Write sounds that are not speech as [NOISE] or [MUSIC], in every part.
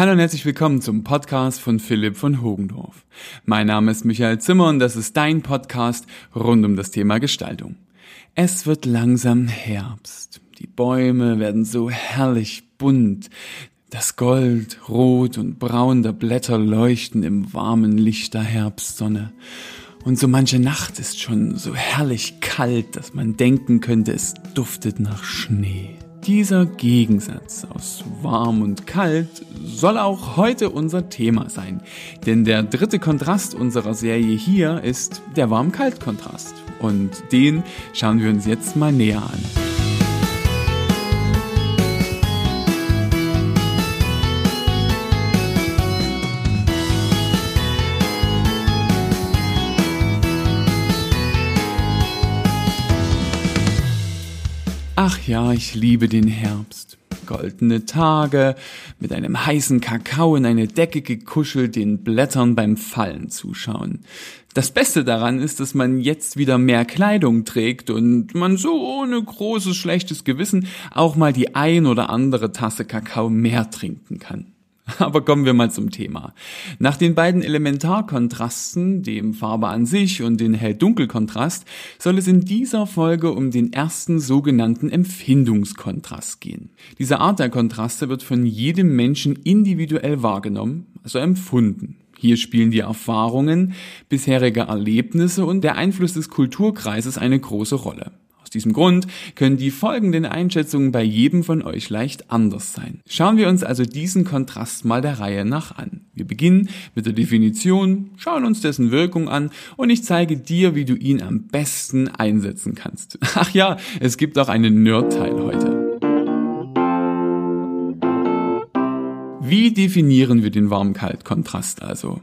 Hallo und herzlich willkommen zum Podcast von Philipp von Hogendorf. Mein Name ist Michael Zimmer und das ist dein Podcast rund um das Thema Gestaltung. Es wird langsam Herbst. Die Bäume werden so herrlich bunt. Das Gold, Rot und Braun der Blätter leuchten im warmen Licht der Herbstsonne. Und so manche Nacht ist schon so herrlich kalt, dass man denken könnte, es duftet nach Schnee. Dieser Gegensatz aus warm und kalt soll auch heute unser Thema sein. Denn der dritte Kontrast unserer Serie hier ist der Warm-Kalt-Kontrast. Und den schauen wir uns jetzt mal näher an. Ach ja, ich liebe den Herbst. Goldene Tage, mit einem heißen Kakao in eine Decke gekuschelt, den Blättern beim Fallen zuschauen. Das Beste daran ist, dass man jetzt wieder mehr Kleidung trägt und man so ohne großes schlechtes Gewissen auch mal die ein oder andere Tasse Kakao mehr trinken kann. [LAUGHS] Aber kommen wir mal zum Thema. Nach den beiden Elementarkontrasten, dem Farbe an sich und den Hell-Dunkel-Kontrast, soll es in dieser Folge um den ersten sogenannten Empfindungskontrast gehen. Diese Art der Kontraste wird von jedem Menschen individuell wahrgenommen, also empfunden. Hier spielen die Erfahrungen, bisherige Erlebnisse und der Einfluss des Kulturkreises eine große Rolle. Aus diesem Grund können die folgenden Einschätzungen bei jedem von euch leicht anders sein. Schauen wir uns also diesen Kontrast mal der Reihe nach an. Wir beginnen mit der Definition, schauen uns dessen Wirkung an und ich zeige dir, wie du ihn am besten einsetzen kannst. [LAUGHS] Ach ja, es gibt auch einen Nerd-Teil heute. Wie definieren wir den Warm-Kalt-Kontrast also?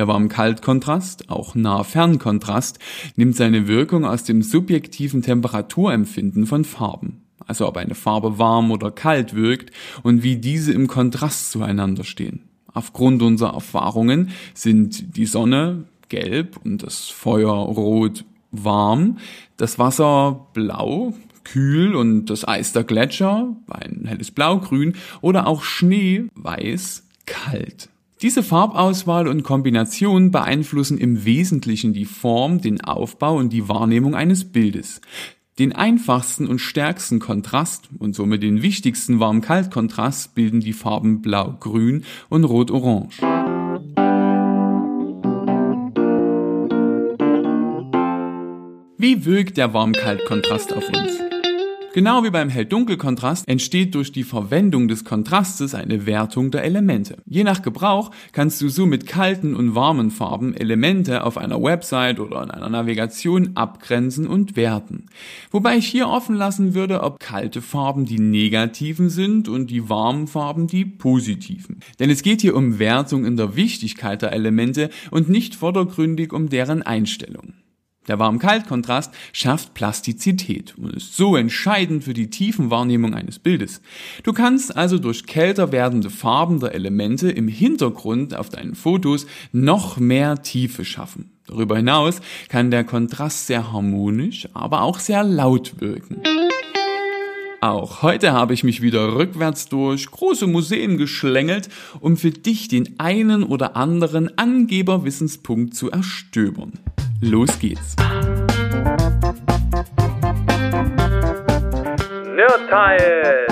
Der Warm-Kalt-Kontrast, auch Nah-Fern-Kontrast, nimmt seine Wirkung aus dem subjektiven Temperaturempfinden von Farben. Also ob eine Farbe warm oder kalt wirkt und wie diese im Kontrast zueinander stehen. Aufgrund unserer Erfahrungen sind die Sonne gelb und das Feuer rot warm, das Wasser blau, kühl und das Eis der Gletscher, ein helles Blaugrün oder auch Schnee weiß, kalt. Diese Farbauswahl und Kombination beeinflussen im Wesentlichen die Form, den Aufbau und die Wahrnehmung eines Bildes. Den einfachsten und stärksten Kontrast und somit den wichtigsten Warm-Kalt-Kontrast bilden die Farben Blau-Grün und Rot-Orange. Wie wirkt der Warm-Kalt-Kontrast auf uns? Genau wie beim Hell-Dunkel-Kontrast entsteht durch die Verwendung des Kontrastes eine Wertung der Elemente. Je nach Gebrauch kannst du so mit kalten und warmen Farben Elemente auf einer Website oder in einer Navigation abgrenzen und werten. Wobei ich hier offen lassen würde, ob kalte Farben die negativen sind und die warmen Farben die positiven. Denn es geht hier um Wertung in der Wichtigkeit der Elemente und nicht vordergründig um deren Einstellung. Der Warm-Kalt-Kontrast schafft Plastizität und ist so entscheidend für die Tiefenwahrnehmung eines Bildes. Du kannst also durch kälter werdende Farben der Elemente im Hintergrund auf deinen Fotos noch mehr Tiefe schaffen. Darüber hinaus kann der Kontrast sehr harmonisch, aber auch sehr laut wirken. Auch heute habe ich mich wieder rückwärts durch große Museen geschlängelt, um für dich den einen oder anderen Angeberwissenspunkt zu erstöbern. Los geht's. Nerdteil!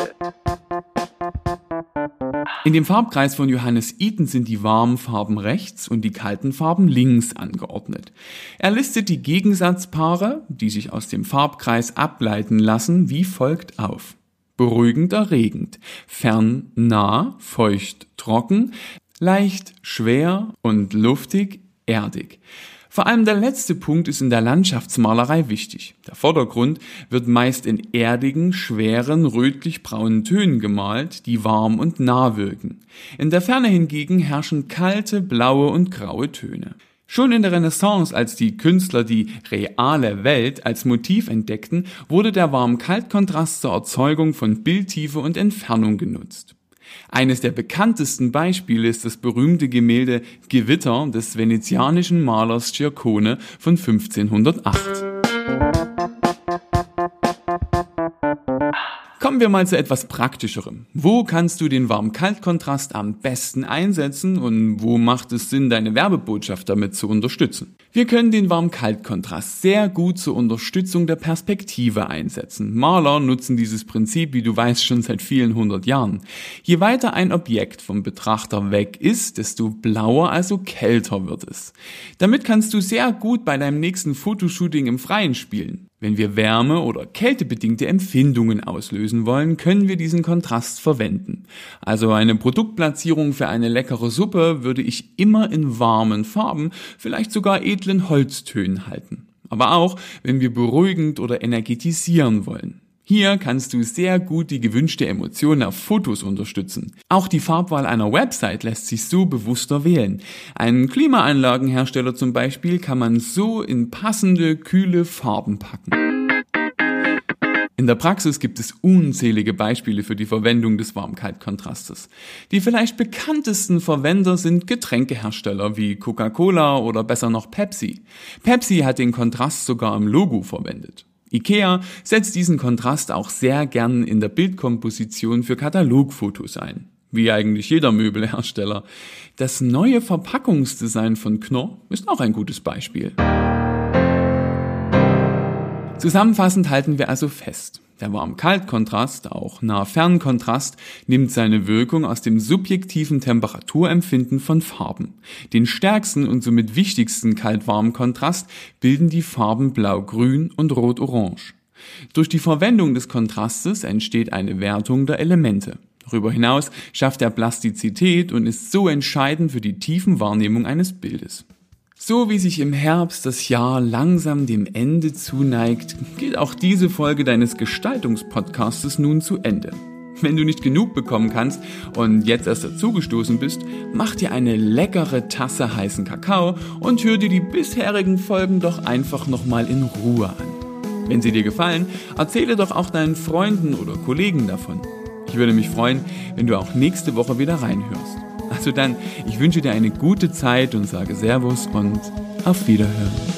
In dem Farbkreis von Johannes Eaton sind die warmen Farben rechts und die kalten Farben links angeordnet. Er listet die Gegensatzpaare, die sich aus dem Farbkreis ableiten lassen, wie folgt auf. Beruhigend erregend, fern nah, feucht trocken, leicht schwer und luftig erdig. Vor allem der letzte Punkt ist in der Landschaftsmalerei wichtig. Der Vordergrund wird meist in erdigen, schweren, rötlich-braunen Tönen gemalt, die warm und nah wirken. In der Ferne hingegen herrschen kalte, blaue und graue Töne. Schon in der Renaissance, als die Künstler die reale Welt als Motiv entdeckten, wurde der Warm-Kalt-Kontrast zur Erzeugung von Bildtiefe und Entfernung genutzt. Eines der bekanntesten Beispiele ist das berühmte Gemälde Gewitter des venezianischen Malers Giacone von 1508. Kommen wir mal zu etwas Praktischerem. Wo kannst du den Warm-Kalt-Kontrast am besten einsetzen und wo macht es Sinn, deine Werbebotschaft damit zu unterstützen? Wir können den Warm-Kalt-Kontrast sehr gut zur Unterstützung der Perspektive einsetzen. Maler nutzen dieses Prinzip, wie du weißt, schon seit vielen hundert Jahren. Je weiter ein Objekt vom Betrachter weg ist, desto blauer, also kälter wird es. Damit kannst du sehr gut bei deinem nächsten Fotoshooting im Freien spielen. Wenn wir Wärme- oder kältebedingte Empfindungen auslösen wollen, können wir diesen Kontrast verwenden. Also eine Produktplatzierung für eine leckere Suppe würde ich immer in warmen Farben, vielleicht sogar edlen Holztönen halten. Aber auch, wenn wir beruhigend oder energetisieren wollen. Hier kannst du sehr gut die gewünschte Emotion auf Fotos unterstützen. Auch die Farbwahl einer Website lässt sich so bewusster wählen. Einen Klimaanlagenhersteller zum Beispiel kann man so in passende, kühle Farben packen. In der Praxis gibt es unzählige Beispiele für die Verwendung des Warm-Kalt-Kontrastes. Die vielleicht bekanntesten Verwender sind Getränkehersteller wie Coca-Cola oder besser noch Pepsi. Pepsi hat den Kontrast sogar im Logo verwendet. IKEA setzt diesen Kontrast auch sehr gern in der Bildkomposition für Katalogfotos ein. Wie eigentlich jeder Möbelhersteller. Das neue Verpackungsdesign von Knorr ist auch ein gutes Beispiel. Zusammenfassend halten wir also fest. Der Warm-Kalt-Kontrast, auch Nah-Fern-Kontrast, nimmt seine Wirkung aus dem subjektiven Temperaturempfinden von Farben. Den stärksten und somit wichtigsten Kalt-Warm-Kontrast bilden die Farben Blau-Grün und Rot-Orange. Durch die Verwendung des Kontrastes entsteht eine Wertung der Elemente. Darüber hinaus schafft er Plastizität und ist so entscheidend für die tiefen Wahrnehmung eines Bildes. So wie sich im Herbst das Jahr langsam dem Ende zuneigt, geht auch diese Folge deines Gestaltungspodcastes nun zu Ende. Wenn du nicht genug bekommen kannst und jetzt erst dazugestoßen bist, mach dir eine leckere Tasse heißen Kakao und hör dir die bisherigen Folgen doch einfach nochmal in Ruhe an. Wenn sie dir gefallen, erzähle doch auch deinen Freunden oder Kollegen davon. Ich würde mich freuen, wenn du auch nächste Woche wieder reinhörst. Also dann, ich wünsche dir eine gute Zeit und sage Servus und auf Wiederhören.